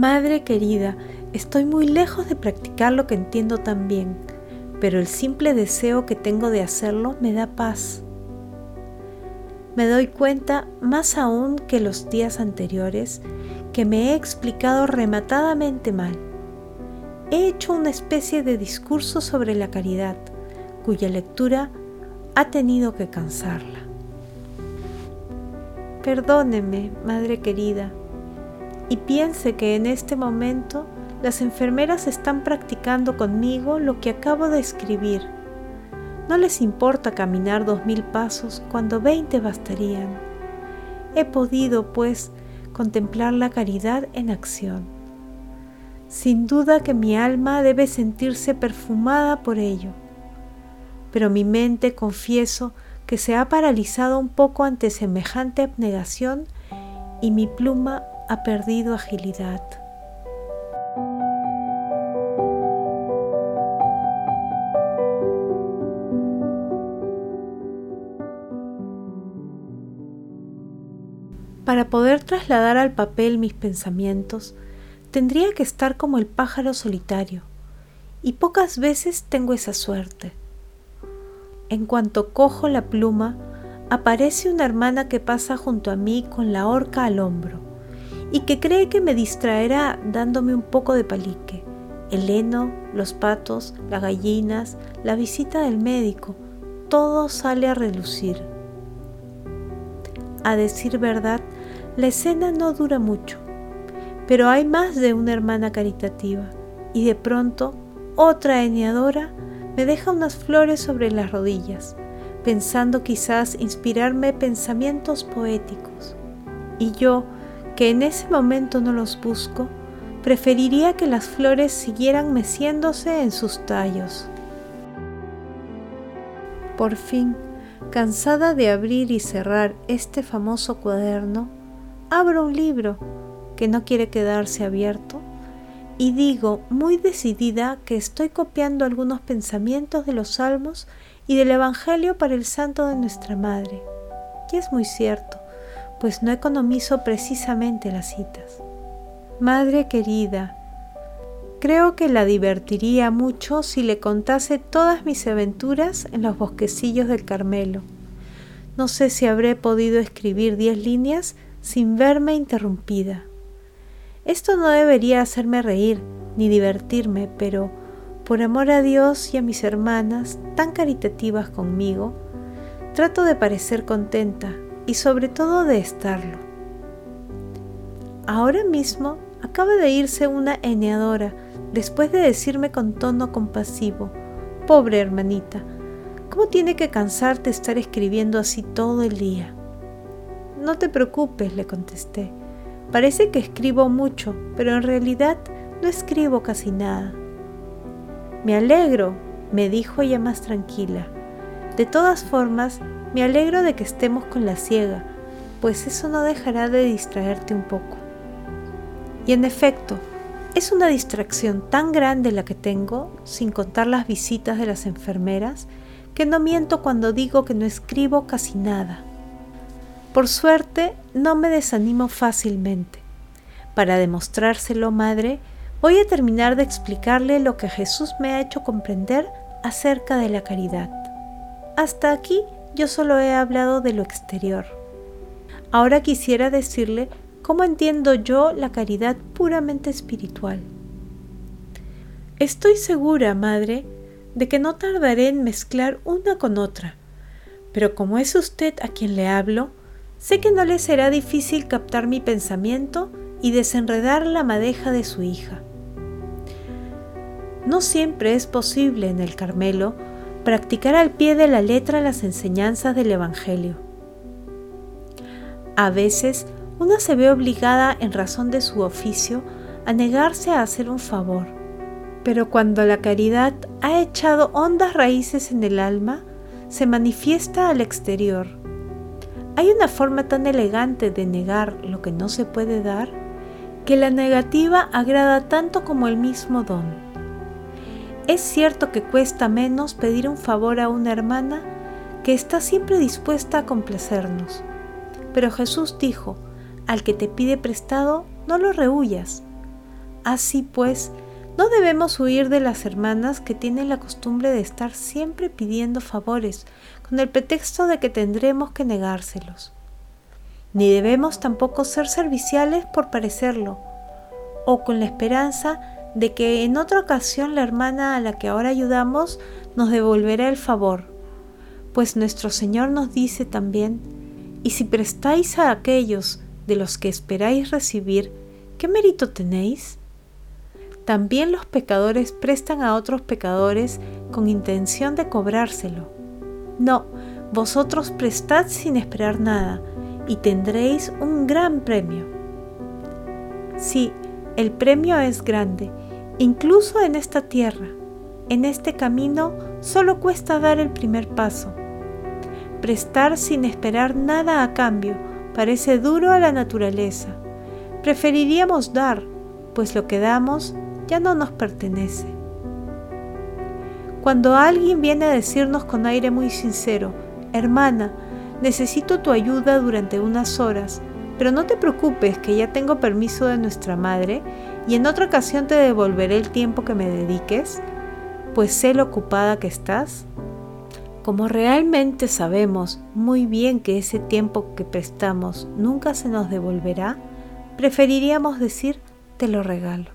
Madre querida, estoy muy lejos de practicar lo que entiendo tan bien, pero el simple deseo que tengo de hacerlo me da paz. Me doy cuenta, más aún que los días anteriores, que me he explicado rematadamente mal. He hecho una especie de discurso sobre la caridad, cuya lectura ha tenido que cansarla. Perdóneme, madre querida, y piense que en este momento las enfermeras están practicando conmigo lo que acabo de escribir. No les importa caminar dos mil pasos cuando veinte bastarían. He podido, pues, contemplar la caridad en acción. Sin duda que mi alma debe sentirse perfumada por ello, pero mi mente, confieso, que se ha paralizado un poco ante semejante abnegación y mi pluma ha perdido agilidad. Para poder trasladar al papel mis pensamientos, tendría que estar como el pájaro solitario, y pocas veces tengo esa suerte. En cuanto cojo la pluma, aparece una hermana que pasa junto a mí con la horca al hombro y que cree que me distraerá dándome un poco de palique. El heno, los patos, las gallinas, la visita del médico, todo sale a relucir. A decir verdad, la escena no dura mucho, pero hay más de una hermana caritativa y de pronto otra eneadora me deja unas flores sobre las rodillas, pensando quizás inspirarme pensamientos poéticos. Y yo, que en ese momento no los busco, preferiría que las flores siguieran meciéndose en sus tallos. Por fin, cansada de abrir y cerrar este famoso cuaderno, abro un libro que no quiere quedarse abierto y digo muy decidida que estoy copiando algunos pensamientos de los salmos y del Evangelio para el santo de nuestra Madre. Y es muy cierto, pues no economizo precisamente las citas. Madre querida, creo que la divertiría mucho si le contase todas mis aventuras en los bosquecillos del Carmelo. No sé si habré podido escribir diez líneas sin verme interrumpida. Esto no debería hacerme reír ni divertirme, pero por amor a Dios y a mis hermanas tan caritativas conmigo, trato de parecer contenta y sobre todo de estarlo. Ahora mismo acaba de irse una eneadora después de decirme con tono compasivo, pobre hermanita, ¿cómo tiene que cansarte estar escribiendo así todo el día? No te preocupes, le contesté. Parece que escribo mucho, pero en realidad no escribo casi nada. Me alegro, me dijo ella más tranquila. De todas formas, me alegro de que estemos con la ciega, pues eso no dejará de distraerte un poco. Y en efecto, es una distracción tan grande la que tengo, sin contar las visitas de las enfermeras, que no miento cuando digo que no escribo casi nada. Por suerte, no me desanimo fácilmente. Para demostrárselo, madre, voy a terminar de explicarle lo que Jesús me ha hecho comprender acerca de la caridad. Hasta aquí yo solo he hablado de lo exterior. Ahora quisiera decirle cómo entiendo yo la caridad puramente espiritual. Estoy segura, madre, de que no tardaré en mezclar una con otra, pero como es usted a quien le hablo, Sé que no le será difícil captar mi pensamiento y desenredar la madeja de su hija. No siempre es posible en el Carmelo practicar al pie de la letra las enseñanzas del Evangelio. A veces una se ve obligada en razón de su oficio a negarse a hacer un favor, pero cuando la caridad ha echado hondas raíces en el alma, se manifiesta al exterior hay una forma tan elegante de negar lo que no se puede dar que la negativa agrada tanto como el mismo don. Es cierto que cuesta menos pedir un favor a una hermana que está siempre dispuesta a complacernos, pero Jesús dijo, al que te pide prestado, no lo rehuyas. Así pues, no debemos huir de las hermanas que tienen la costumbre de estar siempre pidiendo favores con el pretexto de que tendremos que negárselos. Ni debemos tampoco ser serviciales por parecerlo, o con la esperanza de que en otra ocasión la hermana a la que ahora ayudamos nos devolverá el favor, pues nuestro Señor nos dice también, y si prestáis a aquellos de los que esperáis recibir, ¿qué mérito tenéis? También los pecadores prestan a otros pecadores con intención de cobrárselo. No, vosotros prestad sin esperar nada y tendréis un gran premio. Sí, el premio es grande, incluso en esta tierra. En este camino solo cuesta dar el primer paso. Prestar sin esperar nada a cambio parece duro a la naturaleza. Preferiríamos dar, pues lo que damos ya no nos pertenece. Cuando alguien viene a decirnos con aire muy sincero, hermana, necesito tu ayuda durante unas horas, pero no te preocupes que ya tengo permiso de nuestra madre y en otra ocasión te devolveré el tiempo que me dediques, pues sé lo ocupada que estás. Como realmente sabemos muy bien que ese tiempo que prestamos nunca se nos devolverá, preferiríamos decir te lo regalo.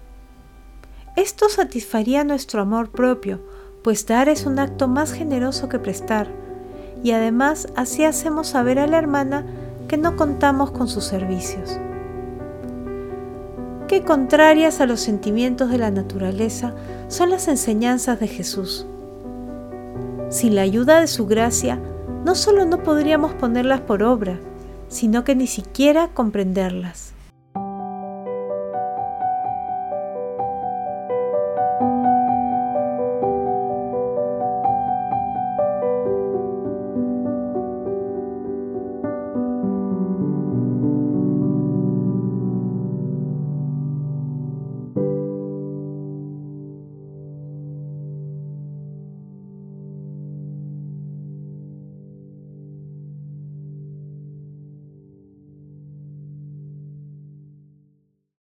Esto satisfaría nuestro amor propio, pues dar es un acto más generoso que prestar, y además así hacemos saber a la hermana que no contamos con sus servicios. Qué contrarias a los sentimientos de la naturaleza son las enseñanzas de Jesús. Sin la ayuda de su gracia, no solo no podríamos ponerlas por obra, sino que ni siquiera comprenderlas.